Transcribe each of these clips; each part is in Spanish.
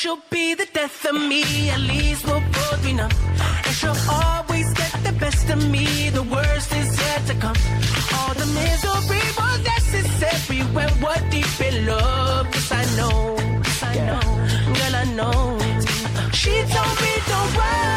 She'll be the death of me. At least we'll both be numb. And she'll always get the best of me. The worst is yet to come. All the misery was necessary when we're deep in love. Yes, I know. Yes, I know. Girl, I know. She told me don't worry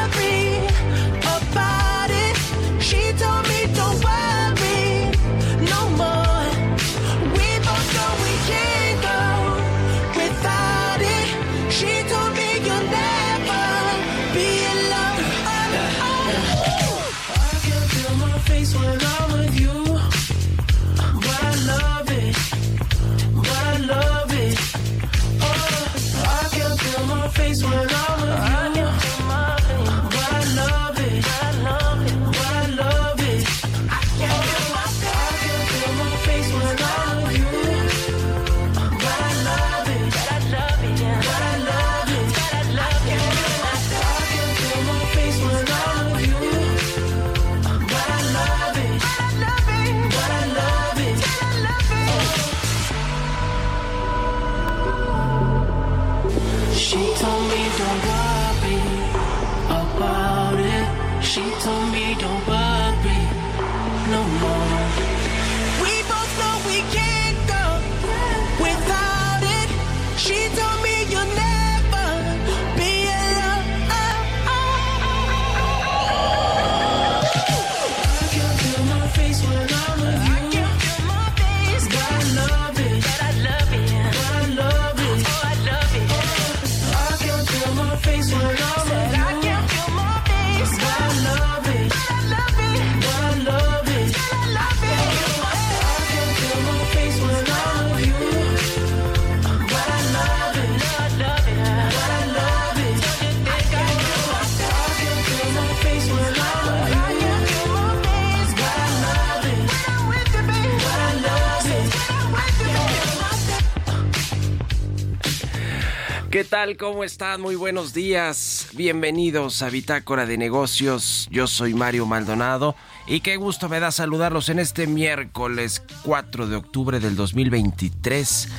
¿Qué tal? ¿Cómo están? Muy buenos días. Bienvenidos a Bitácora de Negocios. Yo soy Mario Maldonado y qué gusto me da saludarlos en este miércoles 4 de octubre del 2023.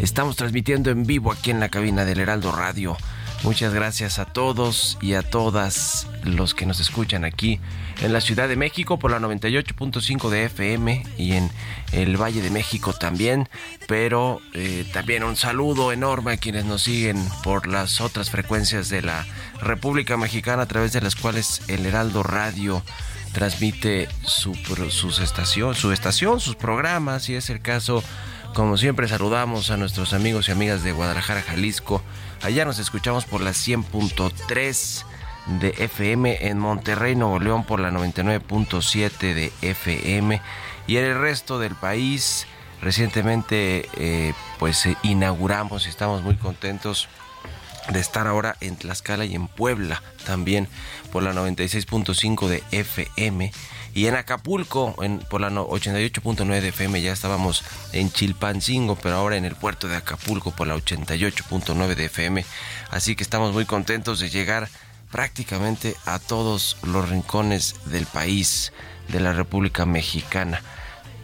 Estamos transmitiendo en vivo aquí en la cabina del Heraldo Radio. Muchas gracias a todos y a todas los que nos escuchan aquí en la Ciudad de México por la 98.5 de FM y en el Valle de México también, pero eh, también un saludo enorme a quienes nos siguen por las otras frecuencias de la República Mexicana a través de las cuales el Heraldo Radio transmite su, sus estación, su estación, sus programas, y es el caso, como siempre saludamos a nuestros amigos y amigas de Guadalajara, Jalisco. Allá nos escuchamos por la 100.3 de FM en Monterrey, Nuevo León por la 99.7 de FM y en el resto del país recientemente eh, pues eh, inauguramos y estamos muy contentos de estar ahora en Tlaxcala y en Puebla también por la 96.5 de FM y en Acapulco por la no- 88.9 de FM ya estábamos en Chilpancingo pero ahora en el puerto de Acapulco por la 88.9 de FM así que estamos muy contentos de llegar prácticamente a todos los rincones del país de la República Mexicana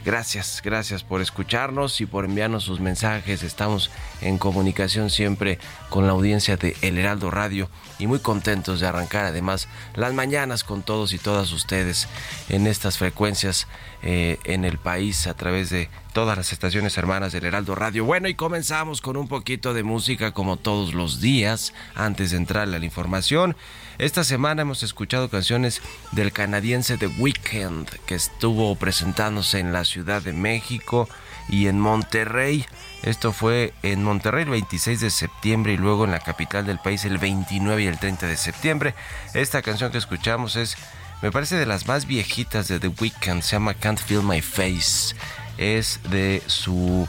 Gracias, gracias por escucharnos y por enviarnos sus mensajes. Estamos en comunicación siempre con la audiencia de El Heraldo Radio y muy contentos de arrancar además las mañanas con todos y todas ustedes en estas frecuencias eh, en el país a través de todas las estaciones hermanas del Heraldo Radio. Bueno, y comenzamos con un poquito de música como todos los días antes de entrar a la información. Esta semana hemos escuchado canciones del canadiense The Weeknd que estuvo presentándose en la Ciudad de México y en Monterrey. Esto fue en Monterrey el 26 de septiembre y luego en la capital del país el 29 y el 30 de septiembre. Esta canción que escuchamos es, me parece de las más viejitas de The Weeknd, se llama Can't Feel My Face. Es de su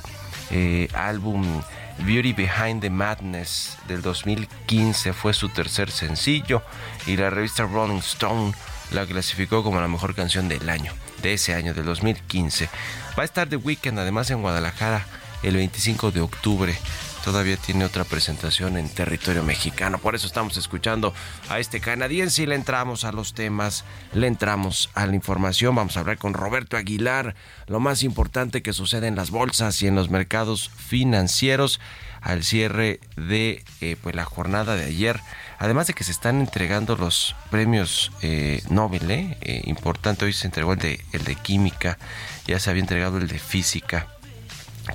eh, álbum Beauty Behind the Madness del 2015 fue su tercer sencillo y la revista Rolling Stone la clasificó como la mejor canción del año, de ese año, del 2015. Va a estar The Weeknd además en Guadalajara el 25 de octubre. Todavía tiene otra presentación en territorio mexicano. Por eso estamos escuchando a este canadiense y le entramos a los temas, le entramos a la información. Vamos a hablar con Roberto Aguilar, lo más importante que sucede en las bolsas y en los mercados financieros al cierre de eh, pues la jornada de ayer. Además de que se están entregando los premios eh, Nobel, eh, importante, hoy se entregó el de, el de química, ya se había entregado el de física,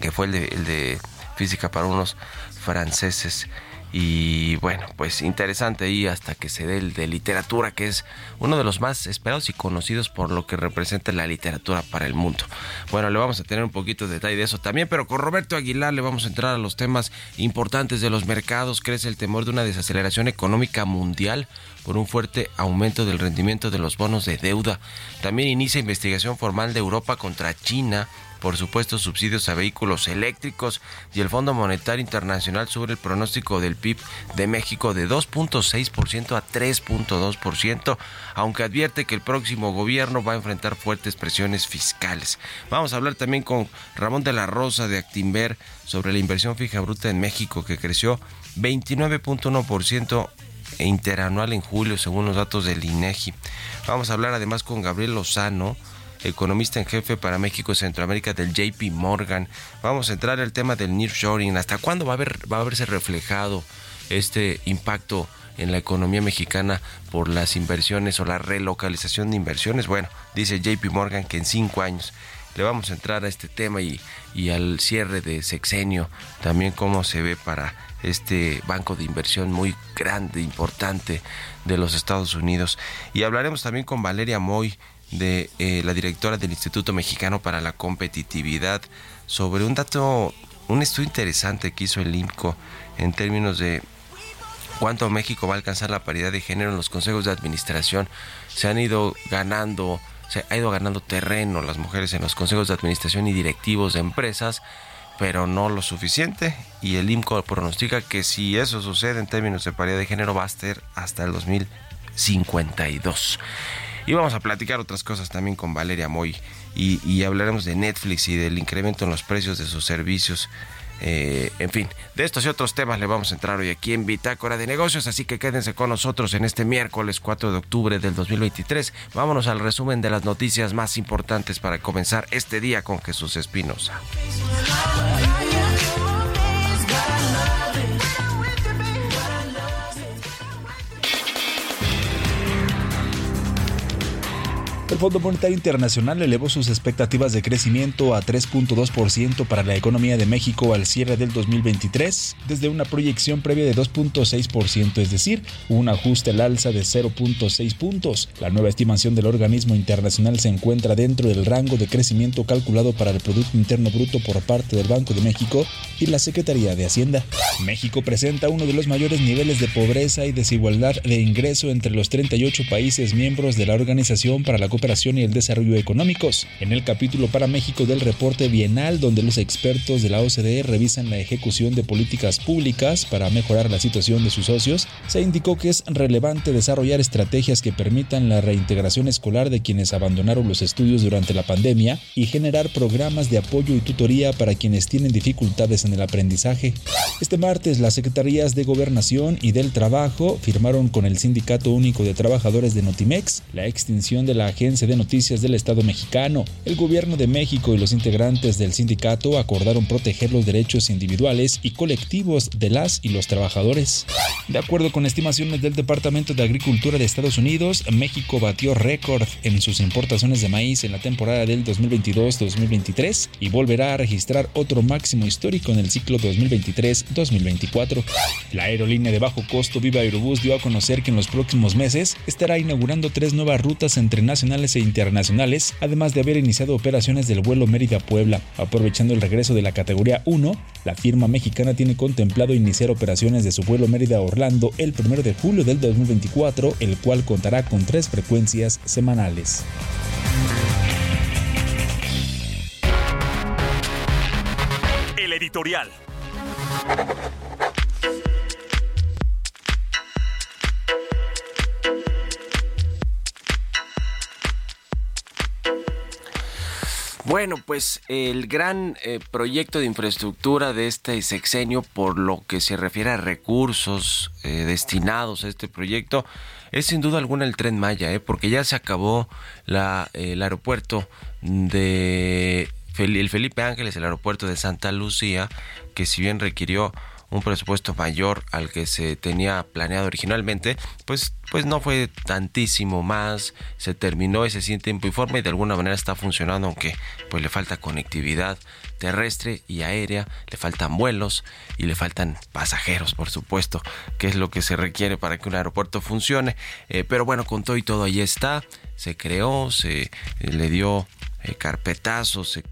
que fue el de, el de física para unos franceses. Y bueno, pues interesante ahí hasta que se dé el de literatura, que es uno de los más esperados y conocidos por lo que representa la literatura para el mundo. Bueno, le vamos a tener un poquito de detalle de eso también, pero con Roberto Aguilar le vamos a entrar a los temas importantes de los mercados. Crece el temor de una desaceleración económica mundial por un fuerte aumento del rendimiento de los bonos de deuda. También inicia investigación formal de Europa contra China por supuesto subsidios a vehículos eléctricos y el Fondo Monetario Internacional sobre el pronóstico del PIB de México de 2.6% a 3.2%, aunque advierte que el próximo gobierno va a enfrentar fuertes presiones fiscales. Vamos a hablar también con Ramón de la Rosa de Actimber sobre la inversión fija bruta en México que creció 29.1% interanual en julio según los datos del INEGI. Vamos a hablar además con Gabriel Lozano, economista en jefe para México y Centroamérica del JP Morgan. Vamos a entrar al tema del nearshoring. ¿Hasta cuándo va a, haber, va a verse reflejado este impacto en la economía mexicana por las inversiones o la relocalización de inversiones? Bueno, dice JP Morgan que en cinco años le vamos a entrar a este tema y, y al cierre de sexenio, también cómo se ve para este banco de inversión muy grande, importante de los Estados Unidos. Y hablaremos también con Valeria Moy, de eh, la directora del Instituto Mexicano para la Competitividad sobre un dato, un estudio interesante que hizo el IMCO en términos de cuánto México va a alcanzar la paridad de género en los consejos de administración. Se han ido ganando, se ha ido ganando terreno las mujeres en los consejos de administración y directivos de empresas, pero no lo suficiente. Y el IMCO pronostica que si eso sucede en términos de paridad de género va a ser hasta el 2052. Y vamos a platicar otras cosas también con Valeria Moy. Y, hablaremos de Netflix y del incremento en los precios de sus servicios. Eh, en fin, de estos y otros temas le vamos a entrar hoy aquí en Bitácora de Negocios, así que quédense con nosotros en este miércoles 4 de octubre del 2023. Vámonos al resumen de las noticias más importantes para comenzar este día con Jesús Espinosa. El Fondo Monetario Internacional elevó sus expectativas de crecimiento a 3.2% para la economía de México al cierre del 2023, desde una proyección previa de 2.6%, es decir, un ajuste al alza de 0.6 puntos. La nueva estimación del organismo internacional se encuentra dentro del rango de crecimiento calculado para el Producto Interno Bruto por parte del Banco de México y la Secretaría de Hacienda. México presenta uno de los mayores niveles de pobreza y desigualdad de ingreso entre los 38 países miembros de la Organización para la Cooperación y el Desarrollo Económicos, en el capítulo para México del reporte bienal donde los expertos de la OCDE revisan la ejecución de políticas públicas para mejorar la situación de sus socios, se indicó que es relevante desarrollar estrategias que permitan la reintegración escolar de quienes abandonaron los estudios durante la pandemia y generar programas de apoyo y tutoría para quienes tienen dificultades en el aprendizaje. Este martes, las Secretarías de Gobernación y del Trabajo firmaron con el Sindicato Único de Trabajadores de Notimex la extinción de la agencia Agencia de Noticias del Estado mexicano. El gobierno de México y los integrantes del sindicato acordaron proteger los derechos individuales y colectivos de las y los trabajadores. De acuerdo con estimaciones del Departamento de Agricultura de Estados Unidos, México batió récord en sus importaciones de maíz en la temporada del 2022-2023 y volverá a registrar otro máximo histórico en el ciclo 2023-2024. La aerolínea de bajo costo Viva Aerobús dio a conocer que en los próximos meses estará inaugurando tres nuevas rutas entre e internacionales, además de haber iniciado operaciones del vuelo Mérida-Puebla. Aprovechando el regreso de la categoría 1, la firma mexicana tiene contemplado iniciar operaciones de su vuelo Mérida-Orlando el 1 de julio del 2024, el cual contará con tres frecuencias semanales. El editorial. Bueno, pues el gran eh, proyecto de infraestructura de este sexenio, por lo que se refiere a recursos eh, destinados a este proyecto, es sin duda alguna el tren Maya, ¿eh? porque ya se acabó la, el aeropuerto de el Felipe Ángeles, el aeropuerto de Santa Lucía, que si bien requirió un presupuesto mayor al que se tenía planeado originalmente, pues, pues no fue tantísimo más, se terminó ese sí en tiempo y forma y de alguna manera está funcionando, aunque pues le falta conectividad terrestre y aérea, le faltan vuelos y le faltan pasajeros, por supuesto, que es lo que se requiere para que un aeropuerto funcione. Eh, pero bueno, con todo y todo ahí está, se creó, se eh, le dio eh, carpetazo, se,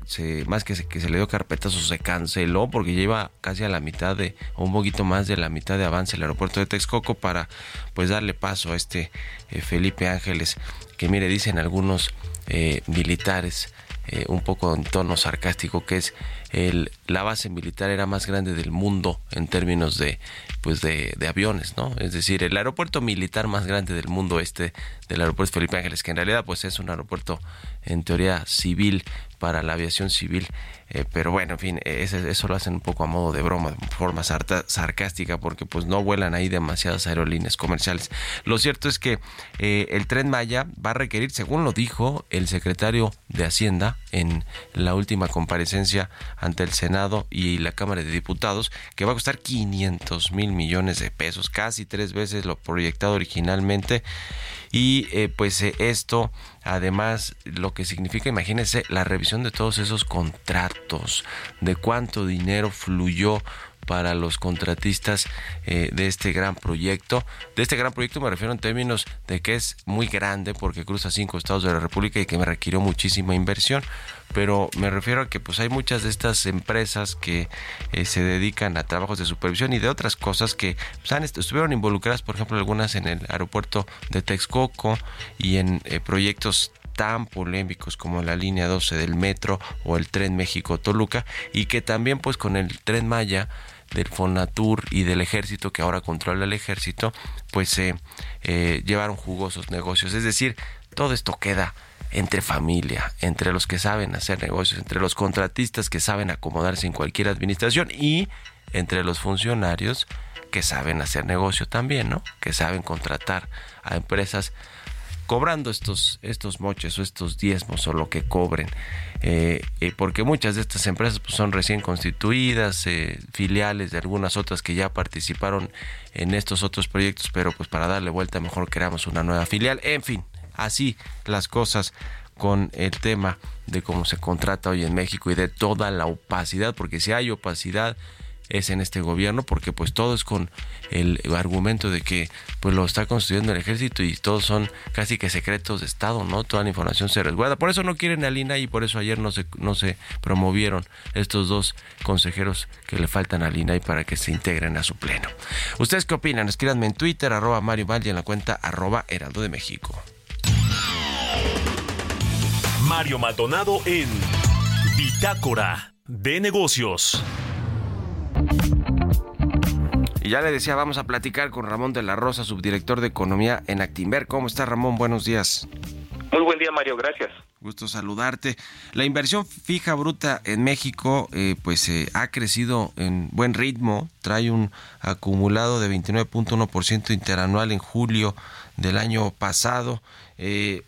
más que se, que se le dio carpetazo, se canceló porque lleva casi a la mitad de, o un poquito más de la mitad de avance el aeropuerto de Texcoco para pues darle paso a este eh, Felipe Ángeles, que mire, dicen algunos eh, militares, eh, un poco en tono sarcástico, que es el, la base militar era más grande del mundo en términos de pues de, aviones, ¿no? Es decir, el aeropuerto militar más grande del mundo este del aeropuerto Felipe Ángeles, que en realidad pues es un aeropuerto en teoría civil para la aviación civil, eh, pero bueno, en fin, eso lo hacen un poco a modo de broma, de forma sarta- sarcástica, porque pues no vuelan ahí demasiadas aerolíneas comerciales. Lo cierto es que eh, el tren Maya va a requerir, según lo dijo el secretario de Hacienda en la última comparecencia ante el Senado y la Cámara de Diputados, que va a costar 500 mil millones de pesos, casi tres veces lo proyectado originalmente. Y eh, pues eh, esto, además, lo que significa, imagínense, la revisión de todos esos contratos, de cuánto dinero fluyó para los contratistas eh, de este gran proyecto. De este gran proyecto me refiero en términos de que es muy grande porque cruza cinco estados de la República y que me requirió muchísima inversión. Pero me refiero a que pues hay muchas de estas empresas que eh, se dedican a trabajos de supervisión y de otras cosas que pues, han est- estuvieron involucradas, por ejemplo, algunas en el aeropuerto de Texcoco y en eh, proyectos tan polémicos como la línea 12 del metro o el tren México-Toluca y que también pues con el tren Maya del Fonatur y del ejército que ahora controla el ejército pues se eh, llevaron jugosos negocios es decir todo esto queda entre familia, entre los que saben hacer negocios, entre los contratistas que saben acomodarse en cualquier administración y entre los funcionarios que saben hacer negocio también, ¿no? Que saben contratar a empresas cobrando estos, estos moches o estos diezmos o lo que cobren. Eh, eh, porque muchas de estas empresas pues, son recién constituidas, eh, filiales de algunas otras que ya participaron en estos otros proyectos, pero pues para darle vuelta mejor creamos una nueva filial. En fin, así las cosas con el tema de cómo se contrata hoy en México y de toda la opacidad, porque si hay opacidad es en este gobierno porque pues todo es con el argumento de que pues lo está construyendo el ejército y todos son casi que secretos de estado, ¿no? Toda la información se resguarda. Por eso no quieren al INAI y por eso ayer no se no se promovieron estos dos consejeros que le faltan al INAI para que se integren a su pleno. ¿Ustedes qué opinan? Escríbanme en Twitter arroba Mario Valdi en la cuenta arroba Heraldo de México. Mario Maldonado en Bitácora de Negocios. Y ya le decía, vamos a platicar con Ramón de la Rosa, subdirector de Economía en Actinver. ¿Cómo está Ramón? Buenos días. Muy buen día, Mario, gracias. Gusto saludarte. La inversión fija bruta en México eh, pues eh, ha crecido en buen ritmo, trae un acumulado de 29.1% interanual en julio del año pasado. Eh,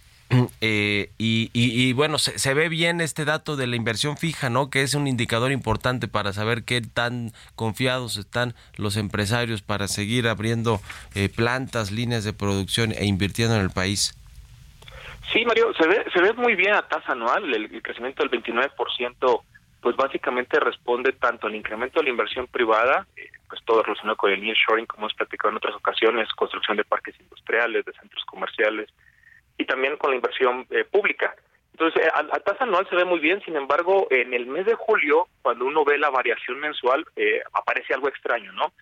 Eh, y, bueno, se, ve bien este dato de la inversión fija, ¿no? Que es un indicador importante para saber qué tan confiados están los empresarios para seguir abriendo eh, plantas, líneas de producción e invirtiendo en el país. Sí, Mario, se ve, se ve muy bien a tasa anual, el, el crecimiento del 29%, pues básicamente responde tanto al incremento de la inversión privada, eh, pues todo relacionado con el nearshoring, como hemos platicado en otras ocasiones, construcción de parques industriales, de centros comerciales, y también con la inversión eh, pública. Entonces, eh, a, a tasa anual se ve muy bien, sin embargo, en el mes de julio, cuando uno ve la variación mensual, eh, aparece algo extraño, ¿no?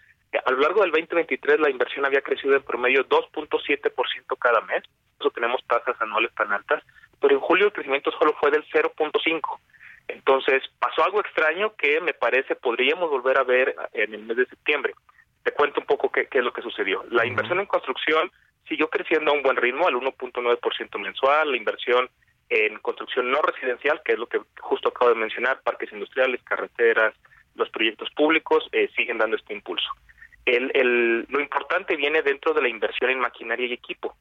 A lo largo del 2023 la inversión había crecido en promedio 2.7% cada mes, por eso tenemos tasas anuales tan altas, pero en julio el crecimiento solo fue del 0.5%. Entonces pasó algo extraño que me parece podríamos volver a ver en el mes de septiembre. Te cuento un poco qué, qué es lo que sucedió. La inversión en construcción siguió creciendo a un buen ritmo, al 1.9% mensual, la inversión en construcción no residencial, que es lo que justo acabo de mencionar, parques industriales, carreteras, los proyectos públicos, eh, siguen dando este impulso. El, lo importante viene dentro de la inversión en maquinaria y equipo.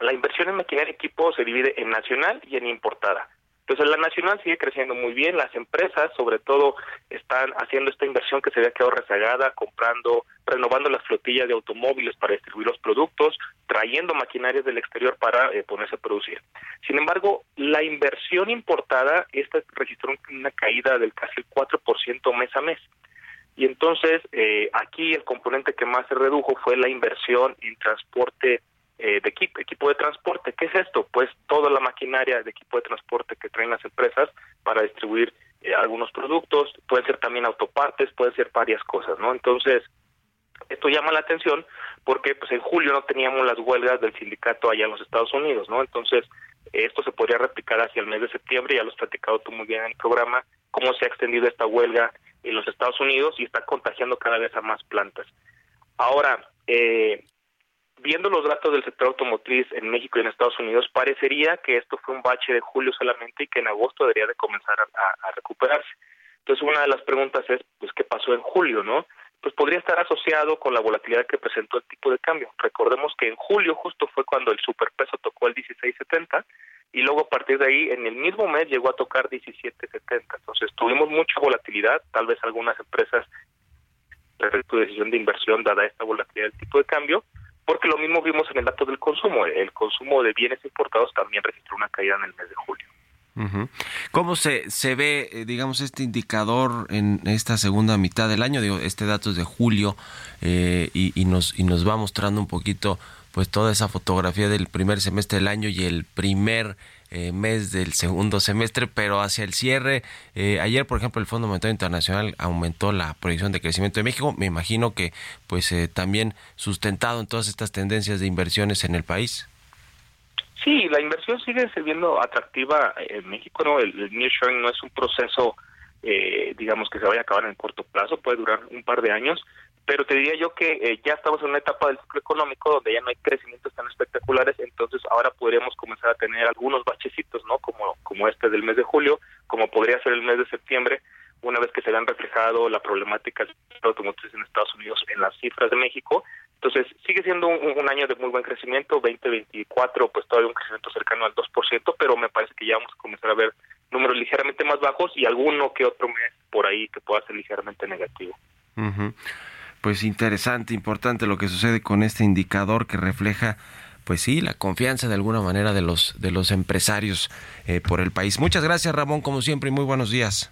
La inversión en maquinaria y equipo se divide en nacional y en importada. Entonces la nacional sigue creciendo muy bien, las empresas sobre todo están haciendo esta inversión que se había quedado rezagada, comprando, renovando las flotillas de automóviles para distribuir los productos, trayendo maquinarias del exterior para eh, ponerse a producir. Sin embargo, la inversión importada, esta registró una caída del casi el 4% mes a mes. Y entonces eh, aquí el componente que más se redujo fue la inversión en transporte eh, de equipo, equipo de transporte. ¿Qué es esto? Pues toda la maquinaria de equipo de transporte que traen las empresas para distribuir eh, algunos productos, pueden ser también autopartes, pueden ser varias cosas, ¿no? Entonces, esto llama la atención porque pues en julio no teníamos las huelgas del sindicato allá en los Estados Unidos, ¿no? Entonces, esto se podría replicar hacia el mes de septiembre, ya lo has platicado tú muy bien en el programa, cómo se ha extendido esta huelga en los Estados Unidos y está contagiando cada vez a más plantas. Ahora, eh, viendo los datos del sector automotriz en México y en Estados Unidos, parecería que esto fue un bache de julio solamente y que en agosto debería de comenzar a, recuperarse. Entonces, una de las preguntas es, pues, ¿qué pasó en julio, no? Pues podría estar asociado con la volatilidad que presentó el tipo de cambio. Recordemos que en julio justo fue cuando el superpeso tocó el 16.70 y luego a partir de ahí en el mismo mes llegó a tocar 17.70. Entonces tuvimos mucha volatilidad, tal vez algunas empresas su decisión de inversión dada esta volatilidad del tipo de cambio, porque lo mismo vimos en el dato del consumo. El consumo de bienes importados también registró una caída en el mes de julio. ¿Cómo se, se ve, eh, digamos, este indicador en esta segunda mitad del año? Digo, este dato es de julio eh, y, y, nos, y nos va mostrando un poquito pues toda esa fotografía del primer semestre del año y el primer eh, mes del segundo semestre, pero hacia el cierre, eh, ayer por ejemplo el Fondo Monetario Internacional aumentó la proyección de crecimiento de México, me imagino que pues eh, también sustentado en todas estas tendencias de inversiones en el país. Sí, la inversión sigue siendo atractiva en México, ¿no? El, el nearshoring no es un proceso, eh, digamos, que se vaya a acabar en corto plazo, puede durar un par de años, pero te diría yo que eh, ya estamos en una etapa del ciclo económico donde ya no hay crecimientos tan espectaculares, entonces ahora podríamos comenzar a tener algunos bachecitos, ¿no? Como, como este del mes de julio, como podría ser el mes de septiembre, una vez que se vean reflejado la problemática del automotriz en Estados Unidos en las cifras de México. Entonces, sigue siendo un, año de muy buen crecimiento, 2024, pues todavía un crecimiento cercano al 2%, pero me parece que ya vamos a comenzar a ver números ligeramente más bajos y alguno que otro mes por ahí que pueda ser ligeramente negativo. Uh. Pues interesante, importante lo que sucede con este indicador que refleja pues sí, la confianza de alguna manera de los de los empresarios eh, por el país. Muchas gracias, Ramón, como siempre, y muy buenos días.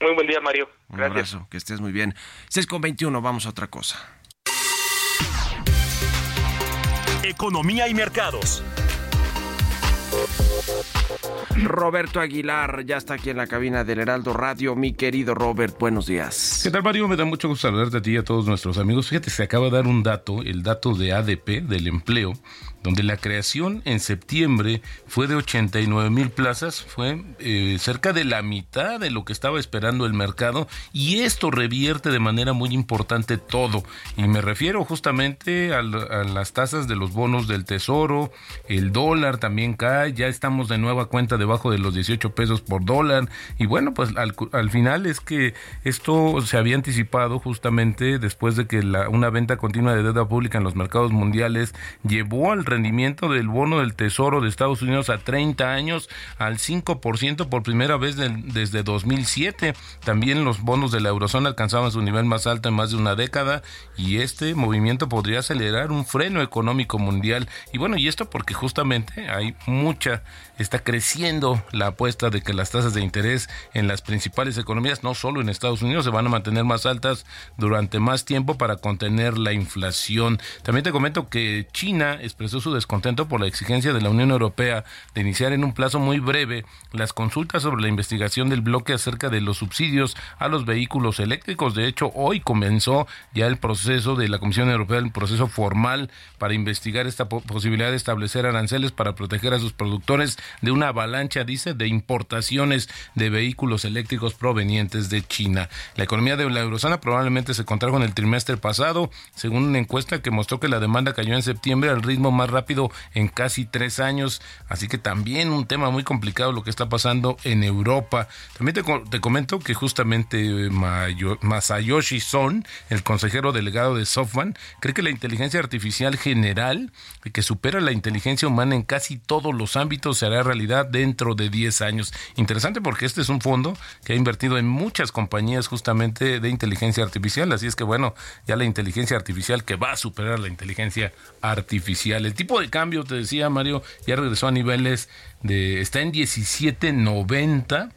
Muy buen día, Mario. Gracias. Un abrazo, que estés muy bien. 6 con 21, vamos a otra cosa. Economía y mercados. Roberto Aguilar ya está aquí en la cabina del Heraldo Radio. Mi querido Robert, buenos días. ¿Qué tal, Mario? Me da mucho gusto saludarte a ti y a todos nuestros amigos. Fíjate, se acaba de dar un dato, el dato de ADP, del empleo, donde la creación en septiembre fue de 89 mil plazas, fue eh, cerca de la mitad de lo que estaba esperando el mercado y esto revierte de manera muy importante todo. Y me refiero justamente a, las tasas de los bonos del tesoro, el dólar también cae, ya estamos de nueva cuenta debajo de los 18 pesos por dólar y bueno, pues al, al final es que esto se había anticipado justamente después de que la, una venta continua de deuda pública en los mercados mundiales llevó al rendimiento del bono del Tesoro de Estados Unidos a 30 años al 5% por primera vez desde 2007. También los bonos de la eurozona alcanzaban su nivel más alto en más de una década y este movimiento podría acelerar un freno económico mundial. Y bueno, y esto porque justamente hay mucha, está creciendo la apuesta de que las tasas de interés en las principales economías, no solo en Estados Unidos, se van a mantener más altas durante más tiempo para contener la inflación. También te comento que China expresó su descontento por la exigencia de la Unión Europea de iniciar en un plazo muy breve las consultas sobre la investigación del bloque acerca de los subsidios a los vehículos eléctricos. De hecho, hoy comenzó ya el proceso de la Comisión Europea, el proceso formal para investigar esta posibilidad de establecer aranceles para proteger a sus productores de una avalancha, dice, de importaciones de vehículos eléctricos provenientes de China. La economía de la eurozona probablemente se contrajo en el trimestre pasado, según una encuesta que mostró que la demanda cayó en septiembre al ritmo más rápido en casi tres años. Así que también un tema muy complicado lo que está pasando en Europa. También te, comento que justamente Masayoshi Son, el consejero delegado de SoftBank, cree que la inteligencia artificial general, que supera la inteligencia humana en casi todos los ámbitos, se hará realidad dentro de 10 años. Interesante porque este es un fondo que ha invertido en muchas compañías justamente de inteligencia artificial, así es que bueno, ya la inteligencia artificial que va a superar la inteligencia artificial. Tipo de cambio, te decía Mario, ya regresó a niveles de, está en 17.90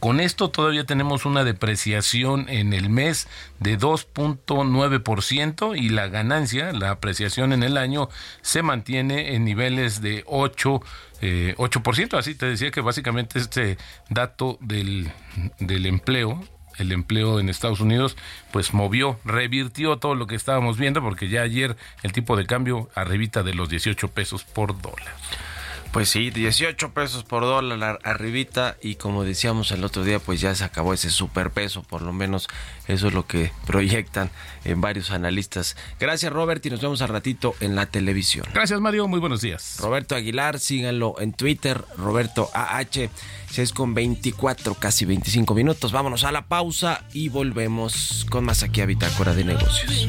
con esto todavía tenemos una depreciación en el mes de 2.9% y la ganancia, la apreciación en el año, se mantiene en niveles de 8, eh, 8%. Así te decía que básicamente este dato del, del empleo el empleo en Estados Unidos, pues movió, revirtió todo lo que estábamos viendo, porque ya ayer el tipo de cambio arribita de los 18 pesos por dólar. Pues sí, 18 pesos por dólar arribita y como decíamos el otro día, pues ya se acabó ese superpeso, por lo menos eso es lo que proyectan en varios analistas. Gracias Robert y nos vemos al ratito en la televisión. Gracias Mario, muy buenos días. Roberto Aguilar, síganlo en Twitter, Roberto AH, 6 con 24, casi 25 minutos. Vámonos a la pausa y volvemos con más aquí a Bitácora de Negocios.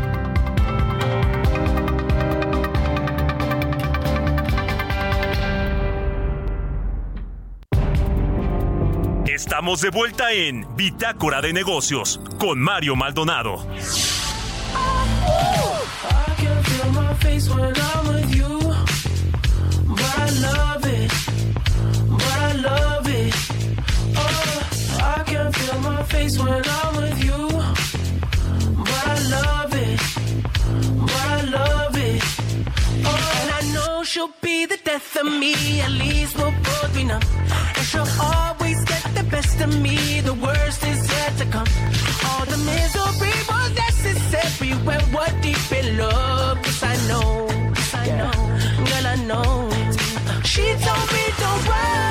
Estamos de vuelta en Bitácora de Negocios con Mario Maldonado. She'll be the death of me. At least we'll both be of me. The worst is yet to come. All the misery was necessary when we're deep in love. Yes, I know, yes, I know, girl, I know. She told me don't worry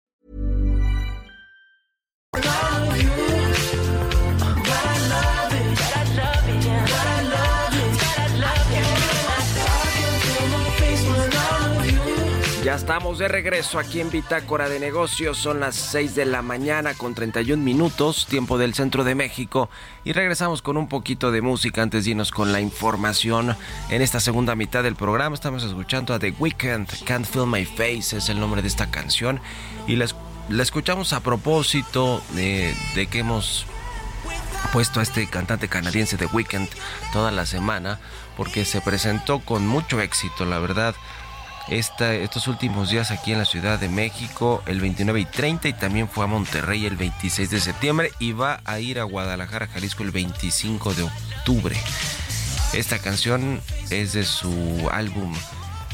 Ya estamos de regreso aquí en Bitácora de Negocios. Son las 6 de la mañana con 31 minutos, tiempo del centro de México. Y regresamos con un poquito de música antes de irnos con la información. En esta segunda mitad del programa estamos escuchando a The Weeknd, Can't Feel My Face es el nombre de esta canción. Y la, escuchamos a propósito de, de que hemos puesto a este cantante canadiense The Weeknd toda la semana porque se presentó con mucho éxito, la verdad estos últimos días aquí en la Ciudad de México el 29 y 30 y también fue a Monterrey el 26 de septiembre y va a ir a Guadalajara, Jalisco el 25 de octubre. Esta canción es de su álbum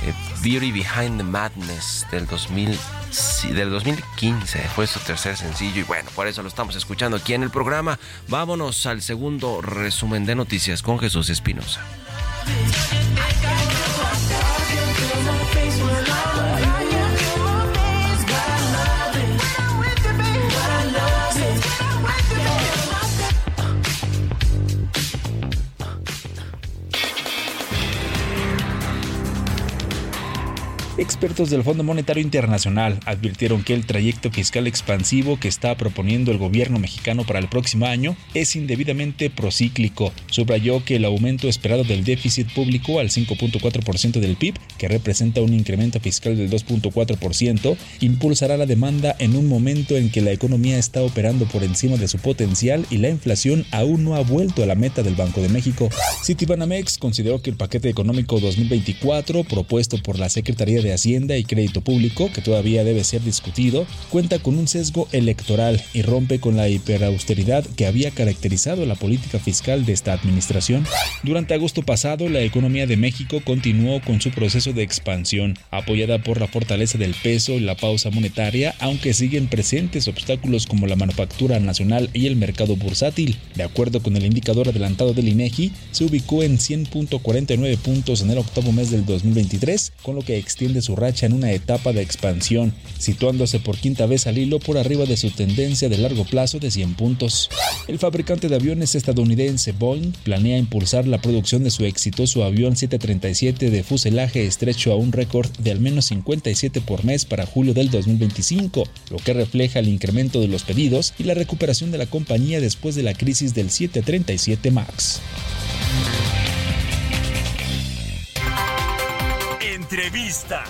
eh, Beauty Behind the Madness del 2000 del 2015 fue su tercer sencillo y bueno, por eso lo estamos escuchando aquí en el programa. Vámonos al segundo resumen de noticias con Jesús Espinosa. Expertos del Fondo Monetario Internacional advirtieron que el trayecto fiscal expansivo que está proponiendo el gobierno mexicano para el próximo año es indebidamente procíclico. Subrayó que el aumento esperado del déficit público al 5.4% del PIB, que representa un incremento fiscal del 2.4%, impulsará la demanda en un momento en que la economía está operando por encima de su potencial y la inflación aún no ha vuelto a la meta del Banco de México. Citibanamex consideró que el paquete económico 2024 propuesto por la Secretaría de Hacienda y Crédito Público, que todavía debe ser discutido, cuenta con un sesgo electoral y rompe con la hiperausteridad que había caracterizado la política fiscal de esta administración. Durante agosto pasado, la economía de México continuó con su proceso de expansión, apoyada por la fortaleza del peso y la pausa monetaria, aunque siguen presentes obstáculos como la manufactura nacional y el mercado bursátil. De acuerdo con el indicador adelantado del INEGI, se ubicó en 100.49 puntos en el octavo mes del 2023, con lo que extiende su racha en una etapa de expansión, situándose por quinta vez al hilo por arriba de su tendencia de largo plazo de 100 puntos. El fabricante de aviones estadounidense Boeing planea impulsar la producción de su exitoso avión 737 de fuselaje estrecho a un récord de al menos 57 por mes para julio del 2025, lo que refleja el incremento de los pedidos y la recuperación de la compañía después de la crisis del 737 MAX. Entrevista.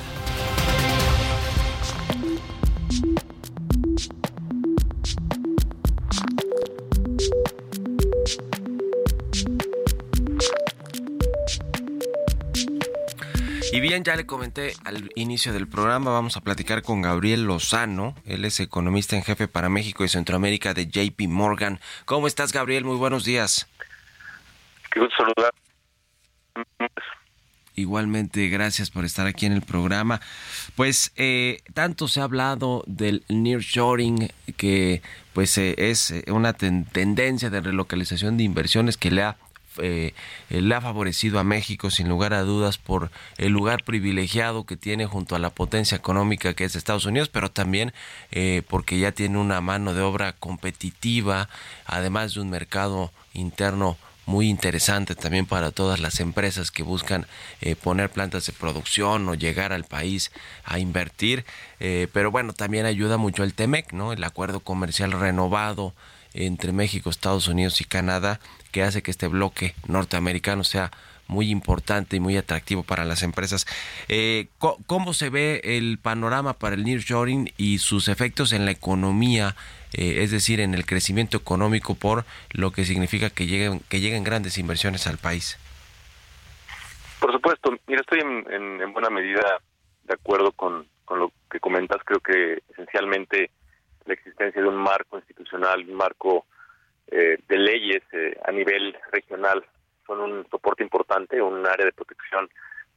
Y bien, ya le comenté al inicio del programa, vamos a platicar con Gabriel Lozano, él es economista en jefe para México y Centroamérica de JP Morgan. ¿Cómo estás, Gabriel? Muy buenos días. Qué gusto saludar. Igualmente, gracias por estar aquí en el programa. Pues eh, tanto se ha hablado del nearshoring que pues eh, es una ten- tendencia de relocalización de inversiones que le ha eh, favorecido a México sin lugar a dudas por el lugar privilegiado que tiene junto a la potencia económica que es Estados Unidos, pero también eh, porque ya tiene una mano de obra competitiva, además de un mercado interno muy interesante también para todas las empresas que buscan eh, poner plantas de producción o llegar al país a invertir. Eh, pero bueno, también ayuda mucho el TEMEC, ¿no? El acuerdo comercial renovado entre México, Estados Unidos y Canadá, que hace que este bloque norteamericano sea muy importante y muy atractivo para las empresas. Eh, ¿Cómo se ve el panorama para el nearshoring y sus efectos en la economía, eh, es decir, en el crecimiento económico por lo que significa que lleguen que lleguen grandes inversiones al país? Por supuesto, mira, estoy en, en- en buena medida de acuerdo con, con lo que comentas. Creo que esencialmente la existencia de un marco institucional, un marco eh, de leyes eh, a nivel regional son un soporte importante, un área de protección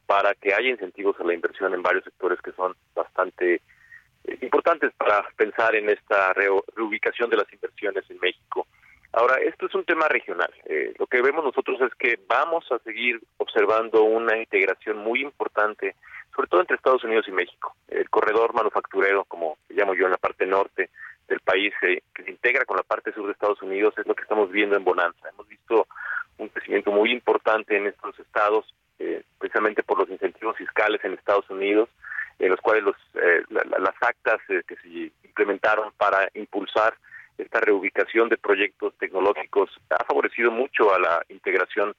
para que haya incentivos a la inversión en varios sectores que son bastante importantes para pensar en esta reubicación de las inversiones en México. Ahora, esto es un tema regional. Eh, lo que vemos nosotros es que vamos a seguir observando una integración muy importante, sobre todo entre Estados Unidos y México. El corredor manufacturero, como llamo yo, en la parte norte del país, eh, que se integra con la parte sur de Estados Unidos, es lo que estamos viendo en Bonanza. Hemos visto un crecimiento muy importante en estos estados, eh, precisamente por los incentivos fiscales en Estados Unidos, en los cuales los, eh, la- la- las actas eh, que se implementaron para impulsar esta reubicación de proyectos tecnológicos ha favorecido mucho a la integración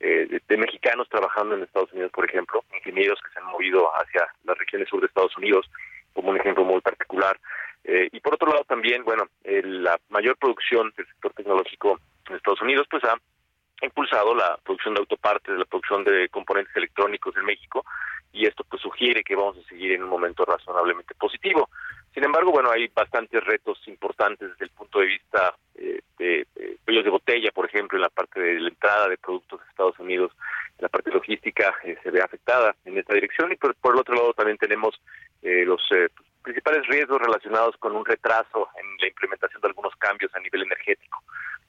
eh, de, de mexicanos trabajando en Estados Unidos, por ejemplo, ingenieros que se han movido hacia las regiones sur de Estados Unidos, como un ejemplo muy particular. Eh, y por otro lado también, bueno, la mayor producción del sector tecnológico en Estados Unidos, pues ha impulsado la producción de autopartes, la producción de componentes electrónicos en México, y esto pues sugiere que vamos a seguir en un momento razonablemente positivo. Sin embargo, bueno, hay bastantes retos importantes desde el punto de vista eh, de eh, de botella, por ejemplo, en la parte de la entrada de productos de Estados Unidos, la parte logística eh, se ve afectada en esta dirección y por, por el otro lado también tenemos eh, los eh, principales riesgos relacionados con un retraso en la implementación de algunos cambios a nivel energético,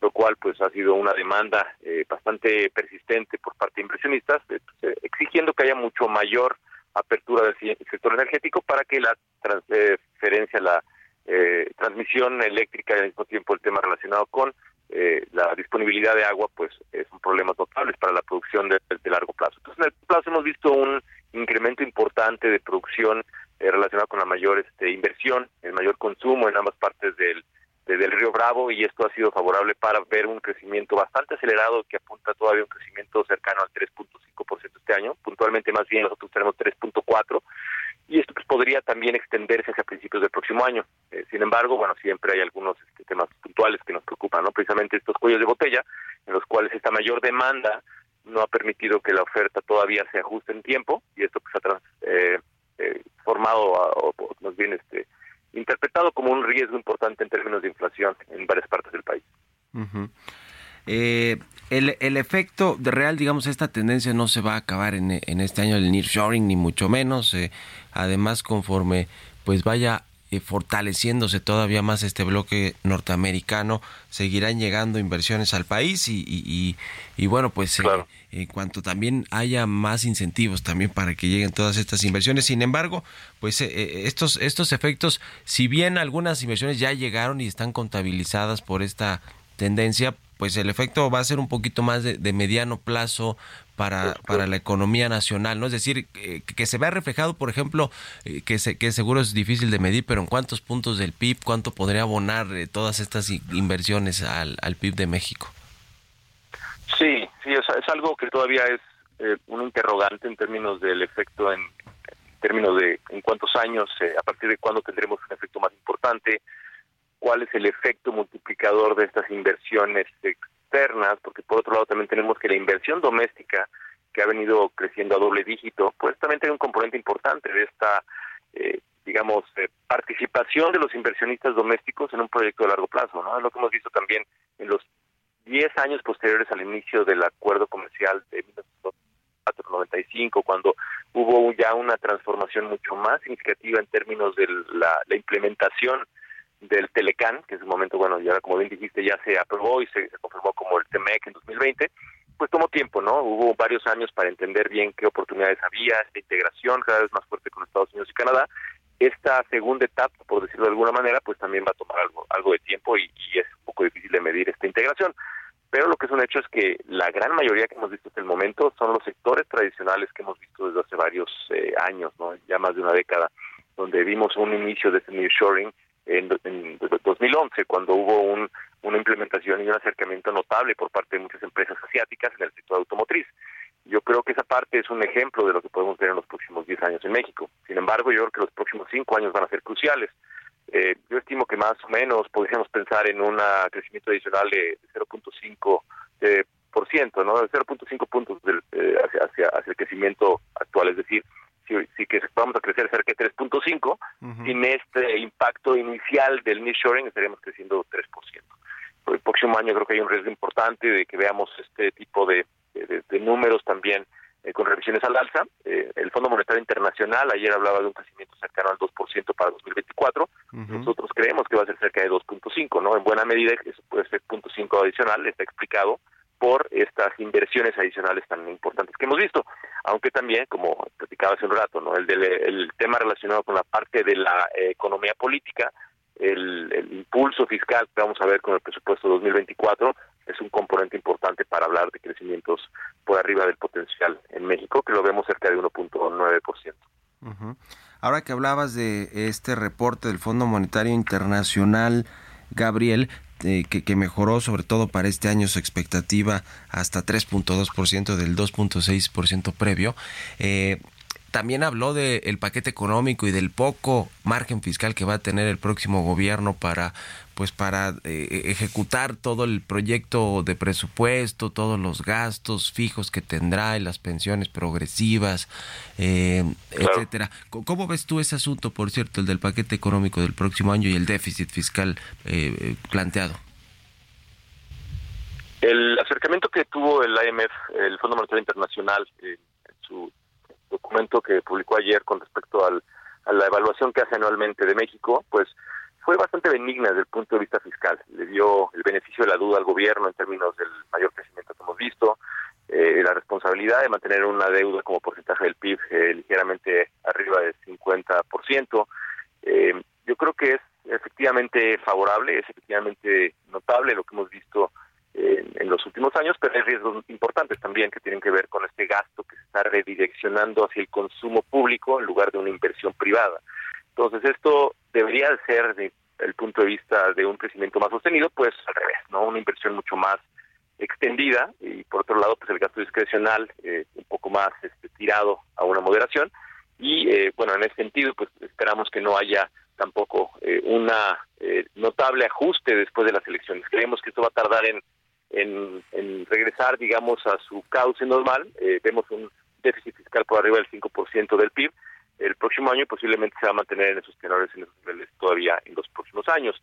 lo cual pues ha sido una demanda eh, bastante persistente por parte de inversionistas, eh, pues, eh, exigiendo que haya mucho mayor apertura del sector energético para que la transferencia, la eh, transmisión eléctrica y al mismo tiempo el tema relacionado con eh, la disponibilidad de agua, pues es un problema notable para la producción de, largo plazo. Entonces, en el plazo hemos visto un incremento importante de producción relacionado con la mayor este, inversión, el mayor consumo en ambas partes del, de- del río Bravo y esto ha sido favorable para ver un crecimiento bastante acelerado que apunta todavía a un crecimiento cercano al 3.5% este año. Puntualmente más bien nosotros tenemos 3.4% y esto pues, podría también extenderse hacia principios del próximo año. Eh, sin embargo, bueno, siempre hay algunos este, temas puntuales que nos preocupan, ¿no? Precisamente estos cuellos de botella, en los cuales esta mayor demanda no ha permitido que la oferta todavía se ajuste en tiempo y esto pues ha trans- eh, eh, formado o más bien este interpretado como un riesgo importante en términos de inflación en varias partes del país. Eh, el, el efecto de real, digamos, esta tendencia no se va a acabar en, en este año del nearshoring, ni mucho menos. eh, además, conforme pues vaya eh, fortaleciéndose todavía más este bloque norteamericano, seguirán llegando inversiones al país y, y, y- y bueno, pues eh, en cuanto también haya más incentivos también para que lleguen todas estas inversiones. Sin embargo, pues eh, eh, estos estos efectos, si bien algunas inversiones ya llegaron y están contabilizadas por esta tendencia, pues el efecto va a ser un poquito más de, de mediano plazo para, para la economía nacional, ¿no? Es decir, eh, que, que se vea reflejado, por ejemplo, eh, que, se, que seguro es difícil de medir, pero en cuántos puntos del PIB, cuánto podría abonar eh, todas estas inversiones al, al PIB de México. Sí, sí, es, es algo que todavía es eh, un interrogante en términos del efecto, en, en términos de en cuántos años, eh, a partir de cuándo tendremos un efecto más importante, cuál es el efecto multiplicador de estas inversiones externas, porque por otro lado también tenemos que la inversión doméstica, que ha venido creciendo a doble dígito, pues también tiene un componente importante de esta, eh, digamos, eh, participación de los inversionistas domésticos en un proyecto de largo plazo, ¿no? Es lo que hemos visto también en los 10 años posteriores al inicio del acuerdo comercial de 1995, cuando hubo ya una transformación mucho más significativa en términos de la, la implementación del Telecan, que en su momento, bueno, ya como bien dijiste, ya se aprobó y se, se confirmó como el TEMEC en 2020, pues tomó tiempo, ¿no? Hubo varios años para entender bien qué oportunidades había, esta integración cada vez más fuerte con Estados Unidos y Canadá. Esta segunda etapa, por decirlo de alguna manera, pues también va a tomar algo, algo de tiempo y, y es un poco difícil de medir esta integración. Pero lo que es un hecho es que la gran mayoría que hemos visto hasta el momento son los sectores tradicionales que hemos visto desde hace varios eh, años, ¿no? ya más de una década, donde vimos un inicio de este nearshoring en, en 2011, cuando hubo un, una implementación y un acercamiento notable por parte de muchas empresas asiáticas en el sector automotriz. Yo creo que esa parte es un ejemplo de lo que podemos ver en los próximos 10 años en México. Sin embargo, yo creo que los próximos 5 años van a ser cruciales. Eh, yo estimo que más o menos podríamos pensar en un crecimiento adicional de 0.5 eh, por ciento, ¿no? De 0.5 puntos del, eh, hacia, hacia, hacia el crecimiento actual. Es decir, si, si que vamos a crecer cerca de 3.5, sin este impacto inicial del nearshoring estaríamos creciendo 3%. Por el próximo año creo que hay un riesgo importante de que veamos este tipo de, de, de números también eh, con revisiones al alza. Eh, el Fondo Monetario Internacional ayer hablaba de un crecimiento cercano al 2% para 2024. Nosotros creemos que va a ser cerca de 2.5, ¿no? En buena medida eso puede ser 0.5 adicional, está explicado por estas inversiones adicionales tan importantes que hemos visto. Aunque también, como platicaba hace un rato, ¿no? el, del, el tema relacionado con la parte de la eh, economía política, el, el, impulso fiscal que vamos a ver con el presupuesto 2024 es un componente importante para hablar de crecimientos por arriba del potencial en México, que lo vemos cerca de 1.9%. Uh -huh. Ahora que hablabas de este reporte del Fondo Monetario Internacional, Gabriel, eh, que, mejoró sobre todo para este año su expectativa hasta 3.2% del 2.6% previo. Eh, también habló del paquete económico y del poco margen fiscal que va a tener el próximo gobierno para pues para eh, ejecutar todo el proyecto de presupuesto, todos los gastos fijos que tendrá y las pensiones progresivas, eh, etcétera. ¿Cómo ves tú ese asunto, por cierto, el del paquete económico del próximo año y el déficit fiscal eh, planteado? El acercamiento que tuvo el IMF, el Fondo Monetario Internacional, en su documento que publicó ayer con respecto al, a la evaluación que hace anualmente de México, pues fue bastante benigna desde el punto de vista fiscal. Le dio el beneficio de la duda al gobierno en términos del mayor crecimiento que hemos visto, eh, la responsabilidad de mantener una deuda como porcentaje del PIB eh, ligeramente arriba del 50%. Eh, yo creo que es efectivamente favorable, es efectivamente notable lo que hemos visto en los últimos años, pero hay riesgos importantes también que tienen que ver con este gasto que se está redireccionando hacia el consumo público en lugar de una inversión privada. Entonces esto debería ser, desde el punto de vista de un crecimiento más sostenido, pues al revés, ¿no? Una inversión mucho más extendida y por otro lado, pues el gasto discrecional eh, un poco más este, tirado a una moderación y eh, bueno, en ese sentido, pues esperamos que no haya tampoco eh, una eh, notable ajuste después de las elecciones. Creemos que esto va a tardar en en, en regresar, digamos, a su cauce normal. Eh, vemos un déficit fiscal por arriba del 5% del PIB. El próximo año posiblemente se va a mantener en esos tenores, en esos niveles todavía en los próximos años.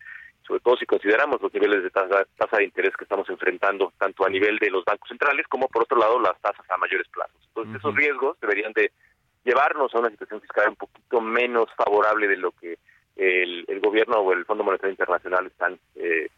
Sobre todo si consideramos los niveles de tasa, tasa de interés que estamos enfrentando, tanto a nivel de los bancos centrales como, por otro lado, las tasas a mayores plazos. Entonces, uh -huh. esos riesgos deberían de llevarnos a una situación fiscal un poquito menos favorable de lo que el, el gobierno o el Fondo Monetario Internacional están eh,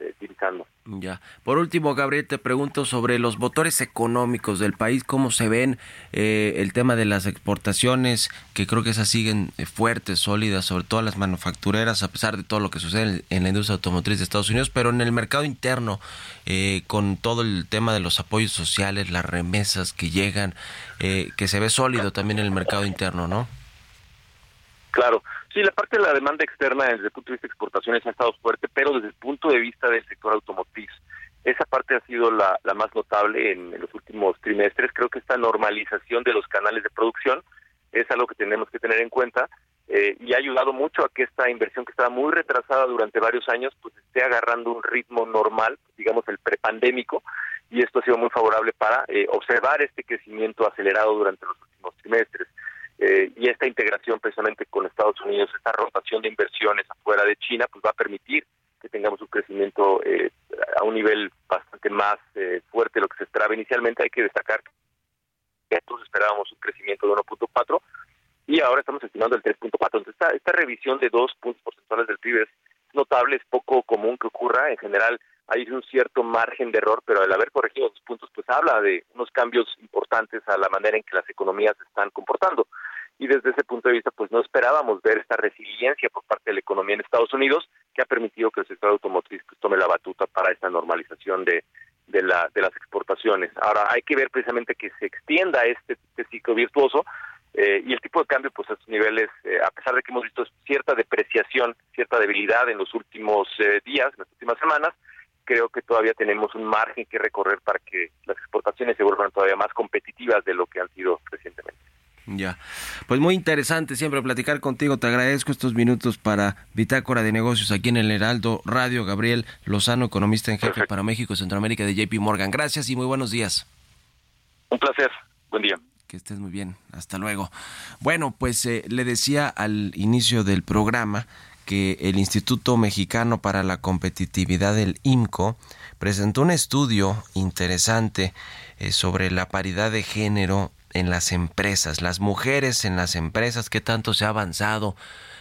utilizando. Ya. Por último, Gabriel, te pregunto sobre los motores económicos del país, cómo se ven eh, el tema de las exportaciones, que creo que esas siguen eh, fuertes, sólidas, sobre todo las manufactureras, a pesar de todo lo que sucede en, la industria automotriz de Estados Unidos, pero en el mercado interno, eh, con todo el tema de los apoyos sociales, las remesas que llegan, eh, que se ve sólido también en el mercado interno, ¿no? Claro, Sí, la parte de la demanda externa desde el punto de vista de exportaciones ha estado fuerte, pero desde el punto de vista del sector automotriz, esa parte ha sido la, la más notable en, los últimos trimestres. Creo que esta normalización de los canales de producción es algo que tenemos que tener en cuenta eh, y ha ayudado mucho a que esta inversión que estaba muy retrasada durante varios años pues esté agarrando un ritmo normal, digamos el prepandémico, y esto ha sido muy favorable para eh, observar este crecimiento acelerado durante los últimos trimestres. Eh, y esta integración precisamente con Estados Unidos, esta rotación de inversiones afuera de China, pues va a permitir que tengamos un crecimiento eh, a un nivel bastante más eh, fuerte de lo que se esperaba inicialmente. Hay que destacar que nosotros esperábamos un crecimiento de 1.4 y ahora estamos estimando el 3.4. Entonces, esta, esta revisión de dos puntos porcentuales del PIB es notable, es poco común que ocurra. En general, hay un cierto margen de error, pero al haber corregido los puntos, pues habla de unos cambios importantes a la manera en que las economías se están comportando. Y desde ese punto de vista, pues no esperábamos ver esta resiliencia por parte de la economía en Estados Unidos, que ha permitido que el sector automotriz pues, tome la batuta para esta normalización de, de, la, de las exportaciones. Ahora, hay que ver precisamente que se extienda este, este ciclo virtuoso, eh, y el tipo de cambio, pues a estos niveles, eh, a pesar de que hemos visto cierta depreciación, cierta debilidad en los últimos eh, días, en las últimas semanas, creo que todavía tenemos un margen que recorrer para que las exportaciones se vuelvan todavía más competitivas de lo que han sido recientemente. Ya, pues muy interesante siempre platicar contigo. Te agradezco estos minutos para Bitácora de Negocios aquí en el Heraldo Radio. Gabriel Lozano, economista en jefe Perfecto. para México y Centroamérica de JP Morgan. Gracias y muy buenos días. Un placer. Buen día. Que estés muy bien. Hasta luego. Bueno, pues eh, le decía al inicio del programa que el Instituto Mexicano para la Competitividad del IMCO presentó un estudio interesante eh, sobre la paridad de género en las empresas, las mujeres en las empresas, qué tanto se ha avanzado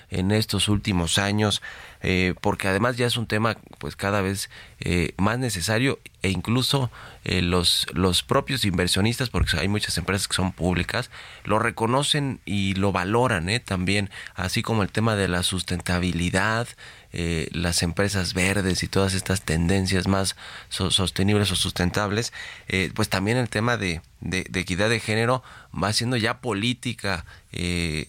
en estos últimos años, eh, porque además ya es un tema pues cada vez eh, más necesario e incluso eh, los, los propios inversionistas, porque hay muchas empresas que son públicas, lo reconocen y lo valoran ¿eh? también, así como el tema de la sustentabilidad, eh, las empresas verdes y todas estas tendencias más so sostenibles o sustentables, pues también el tema de, de, de, equidad de género va siendo ya política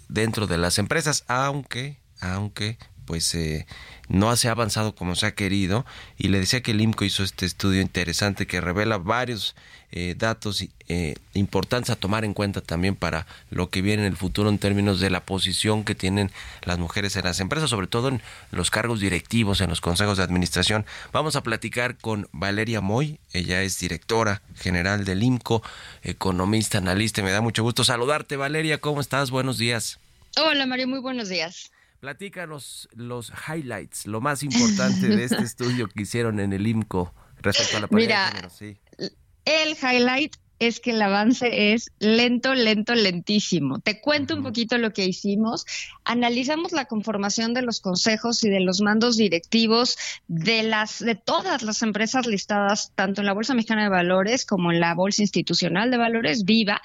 dentro de las empresas, aunque, aunque, pues eh, no se ha avanzado como se ha querido. Y le decía que el IMCO hizo este estudio interesante que revela varios eh, datos eh, importantes a tomar en cuenta también para lo que viene en el futuro en términos de la posición que tienen las mujeres en las empresas, sobre todo en los cargos directivos, en los consejos de administración. Vamos a platicar con Valeria Moy, ella es directora general del IMCO, economista, analista. Me da mucho gusto saludarte, Valeria. ¿Cómo estás? Buenos días. Hola, Mario, muy buenos días. Platícanos los highlights, lo más importante de este estudio que hicieron en el IMCO respecto a la Mira, de género. Sí. El highlight es que el avance es lento, lento, lentísimo. Te cuento un poquito lo que hicimos. Analizamos la conformación de los consejos y de los mandos directivos de las de todas las empresas listadas tanto en la Bolsa Mexicana de Valores como en la Bolsa Institucional de Valores Viva.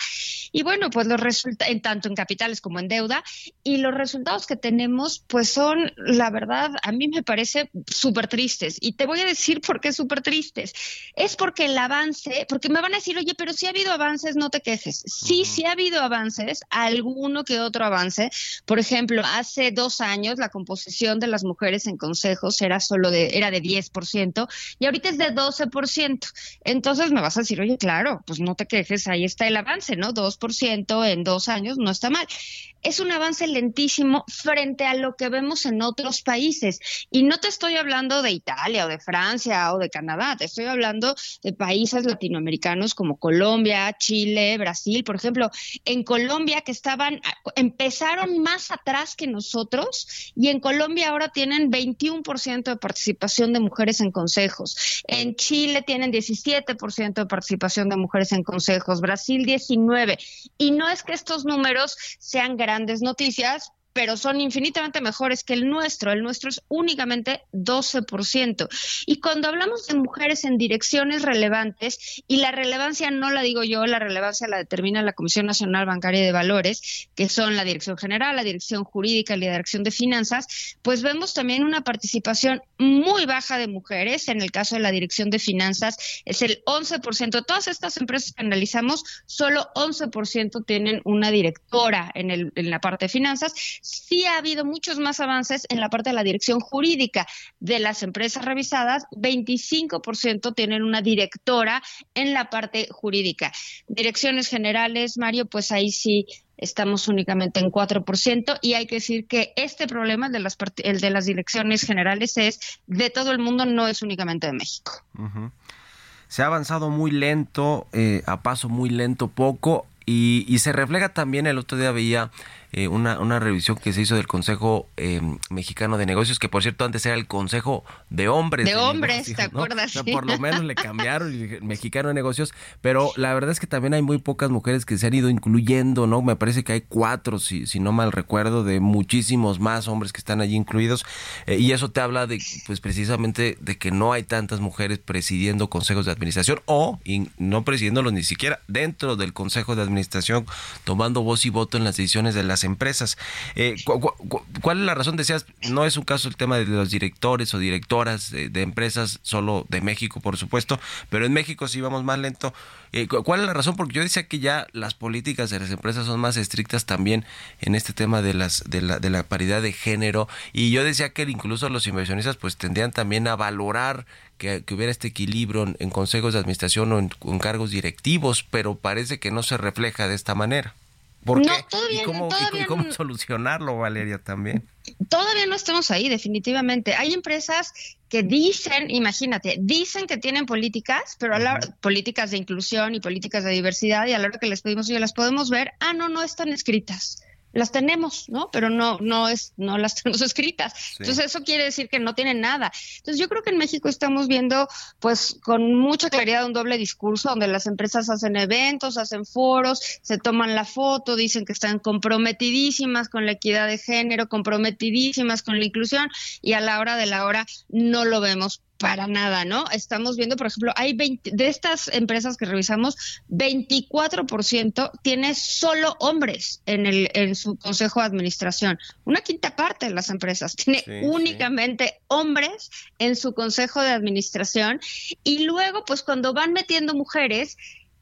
Y bueno, pues los resultados, en tanto en capitales como en deuda, y los resultados que tenemos, pues son, la verdad, a mí me parece súper tristes. Y te voy a decir por qué súper tristes. Es porque el avance, porque me van a decir, oye, pero si ha habido avances, no te quejes. Sí, sí ha habido avances, alguno que otro avance. Por ejemplo, hace dos años la composición de las mujeres en consejos era solo de, era de 10% y ahorita es de 12%. Entonces me vas a decir, oye, claro, pues no te quejes, ahí está el avance, ¿no? 2% en dos años no está mal. Es un avance lentísimo frente a lo que vemos en otros países. Y no te estoy hablando de Italia o de Francia o de Canadá, te estoy hablando de países latinoamericanos como Colombia, Chile, Brasil. Por ejemplo, en Colombia que estaban, empezaron más atrás que nosotros y en Colombia ahora tienen 21% de participación de mujeres en consejos. En Chile tienen 17% de participación de mujeres en consejos, Brasil 19%. Y no es que estos números sean grandes noticias, pero son infinitamente mejores que el nuestro. El nuestro es únicamente 12%. Y cuando hablamos de mujeres en direcciones relevantes, y la relevancia no la digo yo, la relevancia la determina la Comisión Nacional Bancaria de Valores, que son la Dirección General, la Dirección Jurídica y la Dirección de Finanzas, pues vemos también una participación muy baja de mujeres. En el caso de la Dirección de Finanzas es el 11%. De todas estas empresas que analizamos, solo 11% tienen una directora en, el, en la parte de finanzas sí ha habido muchos más avances en la parte de la dirección jurídica. De las empresas revisadas, 25% tienen una directora en la parte jurídica. Direcciones generales, Mario, pues ahí sí estamos únicamente en 4% y hay que decir que este problema, el de las, el de las direcciones generales, es de todo el mundo, no es únicamente de México. Se ha avanzado muy lento, eh, a paso muy lento, poco, y, y se refleja también, el otro día veía eh, una, una revisión que se hizo del Consejo eh, Mexicano de Negocios, que por cierto antes era el Consejo de Hombres. De Hombres, Negocios, ¿te acuerdas? O sea, Sí. por lo menos le cambiaron el Mexicano de Negocios, pero la verdad es que también hay muy pocas mujeres que se han ido incluyendo, ¿no? Me parece que hay cuatro, si, si no mal recuerdo, de muchísimos más hombres que están allí incluidos, eh, y eso te habla de, pues precisamente, de que no hay tantas mujeres presidiendo consejos de administración o y no presidiéndolos ni siquiera dentro del consejo de administración, tomando voz y voto en las decisiones de las empresas. Eh, cu- cu- cu- ¿Cuál es la razón? Decías, no es un caso el tema de los directores o directoras de, empresas, solo de México, por supuesto, pero en México sí vamos más lento. Eh, cu- ¿Cuál es la razón? Porque yo decía que ya las políticas de las empresas son más estrictas también en este tema de las de la, de la paridad de género y yo decía que incluso los inversionistas pues tendrían también a valorar que, hubiera este equilibrio en, consejos de administración o en cargos directivos, pero parece que no se refleja de esta manera. ¿Por No, qué? todavía- ¿Y cómo, y cómo solucionarlo, Valeria, también? Todavía no estamos ahí, definitivamente. Hay empresas que dicen, imagínate, dicen que tienen políticas, pero a la políticas de inclusión y políticas de diversidad, y a la hora que les pedimos, oye, las podemos ver, ah, no, no están escritas. Las tenemos, ¿no? Pero no, no es, no las tenemos escritas. Entonces eso quiere decir que no tienen nada. Entonces yo creo que en México estamos viendo, pues, con mucha claridad un doble discurso, donde las empresas hacen eventos, hacen foros, se toman la foto, dicen que están comprometidísimas con la equidad de género, comprometidísimas con la inclusión, y a la hora de la hora no lo vemos para nada, ¿no? Estamos viendo, por ejemplo, hay 20, de estas empresas que revisamos, 24% tiene solo hombres en el en su consejo de administración. Una quinta parte de las empresas tiene Sí, únicamente hombres en su consejo de administración y luego pues cuando van metiendo mujeres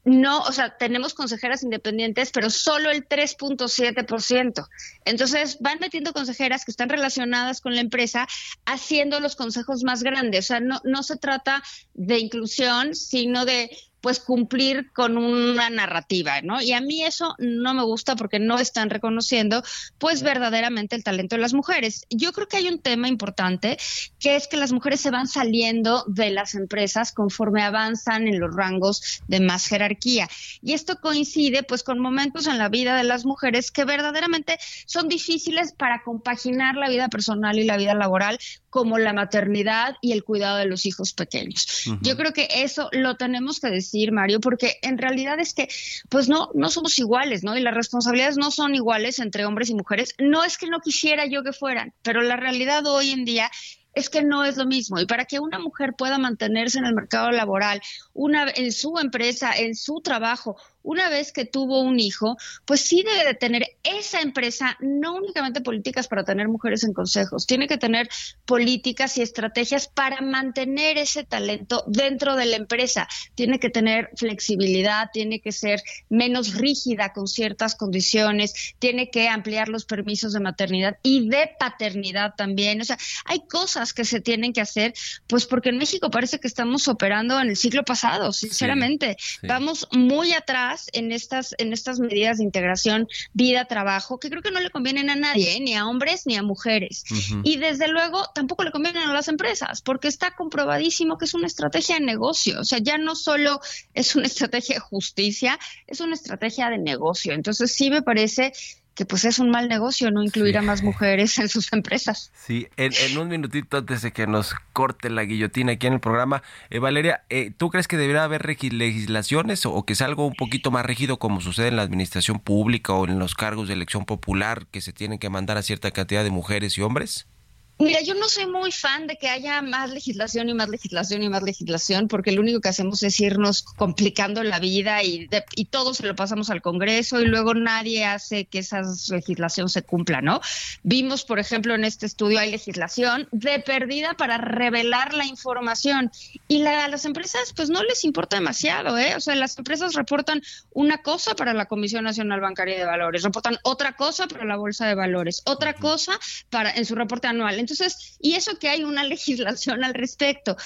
no, o sea, tenemos consejeras independientes, pero solo el 3.7%. Entonces, van metiendo consejeras que están relacionadas con la empresa, haciendo los consejos más grandes. O sea, no, no se trata de inclusión, sino de pues cumplir con una narrativa, ¿no? Y a mí eso no me gusta porque no están reconociendo pues verdaderamente el talento de las mujeres. Yo creo que hay un tema importante que es que las mujeres se van saliendo de las empresas conforme avanzan en los rangos de más jerarquía. Y esto coincide pues con momentos en la vida de las mujeres que verdaderamente son difíciles para compaginar la vida personal y la vida laboral como la maternidad y el cuidado de los hijos pequeños. Yo creo que eso lo tenemos que decir, Mario, porque en realidad es que, pues no, no somos iguales, ¿no? Y las responsabilidades no son iguales entre hombres y mujeres. No es que no quisiera yo que fueran, pero la realidad hoy en día es que no es lo mismo. Y para que una mujer pueda mantenerse en el mercado laboral, una, en su empresa, en su trabajo, una vez que tuvo un hijo, pues sí debe de tener esa empresa no únicamente políticas para tener mujeres en consejos, tiene que tener políticas y estrategias para mantener ese talento dentro de la empresa. Tiene que tener flexibilidad, tiene que ser menos rígida con ciertas condiciones, tiene que ampliar los permisos de maternidad y de paternidad también. O sea, hay cosas que se tienen que hacer, pues porque en México parece que estamos operando en el siglo pasado, sinceramente. sí. Vamos muy atrás en estas, en estas medidas de integración vida-trabajo, que creo que no le convienen a nadie, ¿eh? ni a hombres ni a mujeres. Y desde luego tampoco le convienen a las empresas, porque está comprobadísimo que es una estrategia de negocio. O sea, ya no solo es una estrategia de justicia, es una estrategia de negocio. Entonces sí me parece que pues es un mal negocio no incluir Sí. a más mujeres en sus empresas. Sí, en, en un minutito antes de que nos corte la guillotina aquí en el programa, eh, Valeria, eh, ¿tú crees que debería haber legislaciones o, o que sea algo un poquito más rígido como sucede en la administración pública o en los cargos de elección popular que se tienen que mandar a cierta cantidad de mujeres y hombres? Mira, yo no soy muy fan de que haya más legislación y más legislación y más legislación, porque lo único que hacemos es irnos complicando la vida y, de- y todo se lo pasamos al Congreso y luego nadie hace que esa legislación se cumpla, ¿no? Vimos, por ejemplo, en este estudio hay legislación de perdida para revelar la información y la- a las empresas pues no les importa demasiado, ¿eh? O sea, las empresas reportan una cosa para la Comisión Nacional Bancaria de Valores, reportan otra cosa para la Bolsa de Valores, otra cosa para en su reporte anual. Entonces, y eso que hay una legislación al respecto.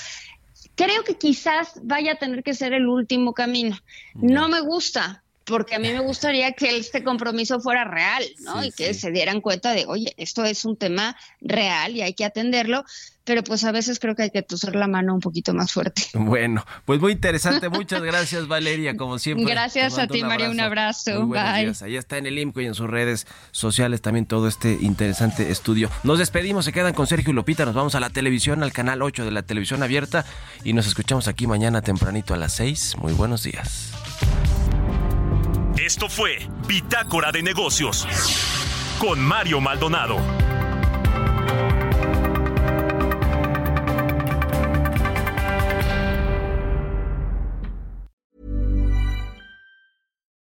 Creo que quizás vaya a tener que ser el último camino. No me gusta, porque a mí me gustaría que este compromiso fuera real, ¿no? Sí, y que sí. se dieran cuenta de, oye, esto es un tema real y hay que atenderlo, pero pues a veces creo que hay que tosar la mano un poquito más fuerte. Bueno, pues muy interesante. Muchas gracias, Valeria, como siempre. Gracias a ti, María, un abrazo. Muy buenos Bye. días. Ahí está en el IMCO y en sus redes sociales también todo este interesante estudio. Nos despedimos, se quedan con Sergio y Lopita. Nos vamos a la televisión, al canal 8 de la televisión abierta y nos escuchamos aquí mañana tempranito a las 6. Muy buenos días. Esto fue Bitácora de Negocios con Mario Maldonado.